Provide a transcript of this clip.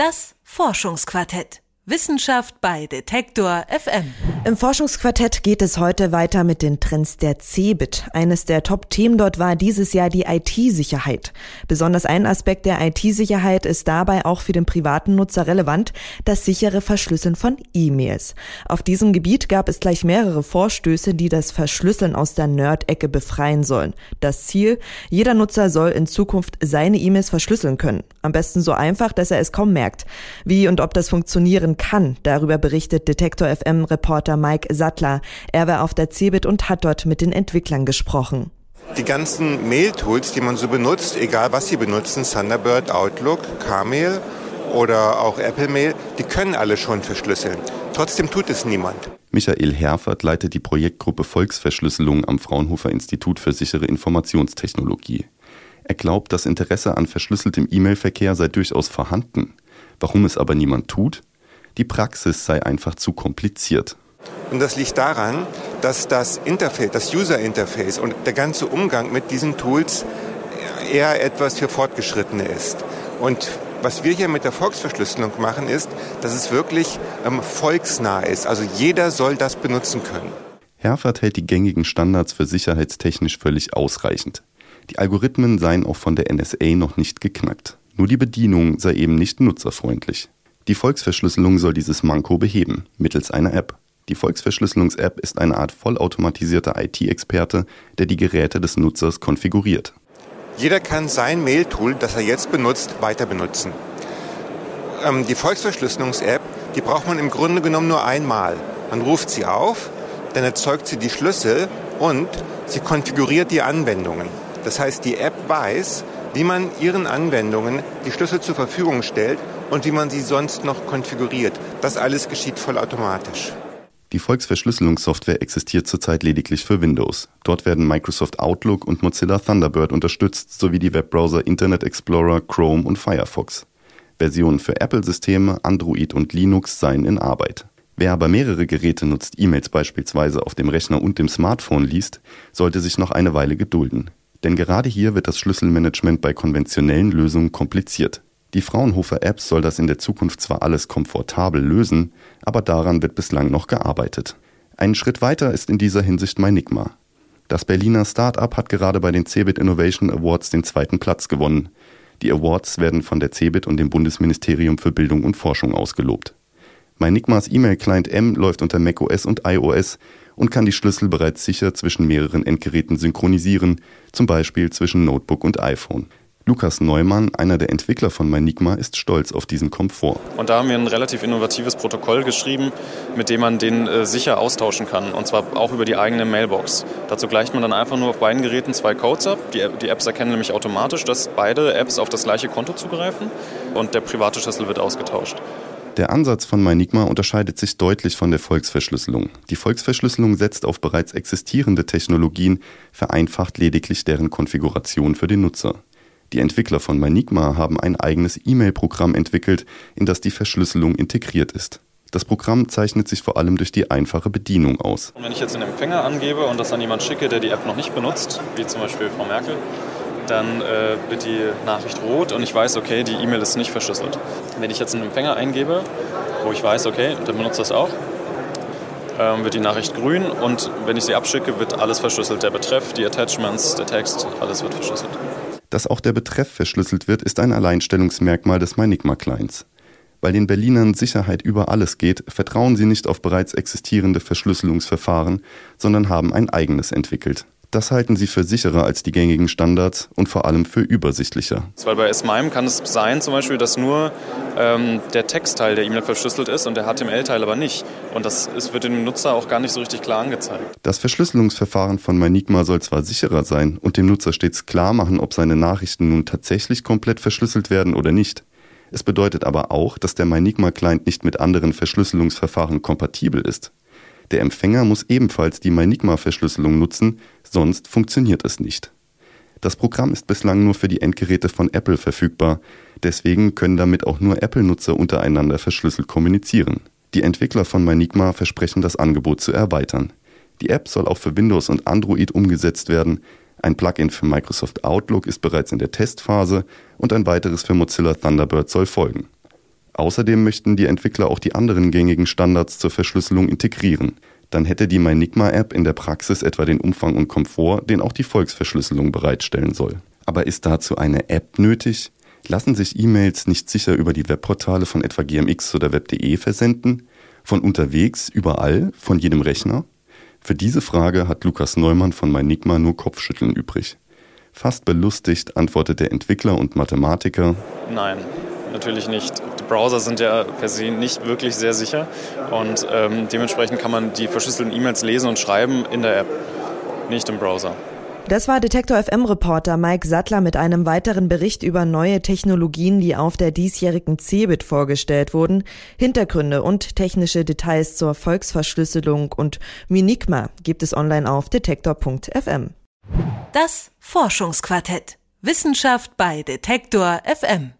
Das Forschungsquartett. Wissenschaft bei Detektor FM. Im Forschungsquartett geht es heute weiter mit den Trends der CeBIT. Eines der Top-Themen dort war dieses Jahr die IT-Sicherheit. Besonders ein Aspekt der IT-Sicherheit ist dabei auch für den privaten Nutzer relevant, das sichere Verschlüsseln von E-Mails. Auf diesem Gebiet gab es gleich mehrere Vorstöße, die das Verschlüsseln aus der Nerd-Ecke befreien sollen. Das Ziel, jeder Nutzer soll in Zukunft seine E-Mails verschlüsseln können. Am besten so einfach, dass er es kaum merkt. Wie und ob das funktionieren kann. Darüber berichtet Detektor FM Reporter Mike Sattler. Er war auf der CeBIT und hat dort mit den Entwicklern gesprochen. Die ganzen Mail-Tools, die man so benutzt, egal was sie benutzen, Thunderbird, Outlook, Carmail oder auch Apple Mail, die können alle schon verschlüsseln. Trotzdem tut es niemand. Michael Herfert leitet die Projektgruppe Volksverschlüsselung am Fraunhofer Institut für sichere Informationstechnologie. Er glaubt, das Interesse an verschlüsseltem E-Mail-Verkehr sei durchaus vorhanden. Warum es aber niemand tut? Die Praxis sei einfach zu kompliziert. Und das liegt daran, dass das Interface, das User-Interface und der ganze Umgang mit diesen Tools eher etwas für Fortgeschrittene ist. Und was wir hier mit der Volksverschlüsselung machen, ist, dass es wirklich ähm, volksnah ist. Also jeder soll das benutzen können. Herford hält die gängigen Standards für sicherheitstechnisch völlig ausreichend. Die Algorithmen seien auch von der NSA noch nicht geknackt. Nur die Bedienung sei eben nicht nutzerfreundlich. Die Volksverschlüsselung soll dieses Manko beheben, mittels einer App. Die Volksverschlüsselungs-App ist eine Art vollautomatisierter IT-Experte, der die Geräte des Nutzers konfiguriert. Jeder kann sein Mail-Tool, das er jetzt benutzt, weiter benutzen. Ähm, die Volksverschlüsselungs-App, die braucht man im Grunde genommen nur einmal. Man ruft sie auf, dann erzeugt sie die Schlüssel und sie konfiguriert die Anwendungen. Das heißt, die App weiß, wie man ihren Anwendungen die Schlüssel zur Verfügung stellt und wie man sie sonst noch konfiguriert. Das alles geschieht vollautomatisch. Die Volksverschlüsselungssoftware existiert zurzeit lediglich für Windows. Dort werden Microsoft Outlook und Mozilla Thunderbird unterstützt, sowie die Webbrowser Internet Explorer, Chrome und Firefox. Versionen für Apple-Systeme, Android und Linux seien in Arbeit. Wer aber mehrere Geräte nutzt, E-Mails beispielsweise auf dem Rechner und dem Smartphone liest, sollte sich noch eine Weile gedulden. Denn gerade hier wird das Schlüsselmanagement bei konventionellen Lösungen kompliziert. Die Fraunhofer-App soll das in der Zukunft zwar alles komfortabel lösen, aber daran wird bislang noch gearbeitet. Einen Schritt weiter ist in dieser Hinsicht Meinigma. Das Berliner Start-up hat gerade bei den CeBIT Innovation Awards den zweiten Platz gewonnen. Die Awards werden von der CeBIT und dem Bundesministerium für Bildung und Forschung ausgelobt. Meinigmas E-Mail-Client M läuft unter macOS und iOS und kann die Schlüssel bereits sicher zwischen mehreren Endgeräten synchronisieren, zum Beispiel zwischen Notebook und iPhone. Lukas Neumann, einer der Entwickler von Meinigma, ist stolz auf diesen Komfort. Und da haben wir ein relativ innovatives Protokoll geschrieben, mit dem man den äh, sicher austauschen kann. Und zwar auch über die eigene Mailbox. Dazu gleicht man dann einfach nur auf beiden Geräten zwei Codes ab. Die, die Apps erkennen nämlich automatisch, dass beide Apps auf das gleiche Konto zugreifen und der private Schlüssel wird ausgetauscht. Der Ansatz von Meinigma unterscheidet sich deutlich von der Volksverschlüsselung. Die Volksverschlüsselung setzt auf bereits existierende Technologien, vereinfacht lediglich deren Konfiguration für den Nutzer. Die Entwickler von Manigma haben ein eigenes E-Mail-Programm entwickelt, in das die Verschlüsselung integriert ist. Das Programm zeichnet sich vor allem durch die einfache Bedienung aus. Und wenn ich jetzt den Empfänger angebe und das an jemanden schicke, der die App noch nicht benutzt, wie zum Beispiel Frau Merkel, dann äh, wird die Nachricht rot und ich weiß, okay, die E-Mail ist nicht verschlüsselt. Wenn ich jetzt einen Empfänger eingebe, wo ich weiß, okay, der benutzt das auch, ähm, wird die Nachricht grün und wenn ich sie abschicke, wird alles verschlüsselt. Der Betreff, die Attachments, der Text, alles wird verschlüsselt. Dass auch der Betreff verschlüsselt wird, ist ein Alleinstellungsmerkmal des Meinigma-Clients. Weil den Berlinern Sicherheit über alles geht, vertrauen sie nicht auf bereits existierende Verschlüsselungsverfahren, sondern haben ein eigenes entwickelt. Das halten sie für sicherer als die gängigen Standards und vor allem für übersichtlicher. Weil bei SMIME kann es sein, zum Beispiel, dass nur ähm, der Textteil der E-Mail verschlüsselt ist und der HTML-Teil aber nicht. Und das ist, wird dem Nutzer auch gar nicht so richtig klar angezeigt. Das Verschlüsselungsverfahren von Manigma soll zwar sicherer sein und dem Nutzer stets klar machen, ob seine Nachrichten nun tatsächlich komplett verschlüsselt werden oder nicht. Es bedeutet aber auch, dass der Manigma-Client nicht mit anderen Verschlüsselungsverfahren kompatibel ist. Der Empfänger muss ebenfalls die Meinigma-Verschlüsselung nutzen, sonst funktioniert es nicht. Das Programm ist bislang nur für die Endgeräte von Apple verfügbar, deswegen können damit auch nur Apple-Nutzer untereinander verschlüsselt kommunizieren. Die Entwickler von Meinigma versprechen das Angebot zu erweitern. Die App soll auch für Windows und Android umgesetzt werden, ein Plugin für Microsoft Outlook ist bereits in der Testphase und ein weiteres für Mozilla Thunderbird soll folgen. Außerdem möchten die Entwickler auch die anderen gängigen Standards zur Verschlüsselung integrieren. Dann hätte die MyNigma-App in der Praxis etwa den Umfang und Komfort, den auch die Volksverschlüsselung bereitstellen soll. Aber ist dazu eine App nötig? Lassen sich E-Mails nicht sicher über die Webportale von etwa GMX oder Web.de versenden? Von unterwegs, überall, von jedem Rechner? Für diese Frage hat Lukas Neumann von MyNigma nur Kopfschütteln übrig. Fast belustigt antwortet der Entwickler und Mathematiker: Nein, natürlich nicht. Browser sind ja per se nicht wirklich sehr sicher und ähm, dementsprechend kann man die verschlüsselten E-Mails lesen und schreiben in der App, nicht im Browser. Das war Detektor FM Reporter Mike Sattler mit einem weiteren Bericht über neue Technologien, die auf der diesjährigen CeBIT vorgestellt wurden. Hintergründe und technische Details zur Volksverschlüsselung und Minigma gibt es online auf detektor.fm. Das Forschungsquartett. Wissenschaft bei Detektor FM.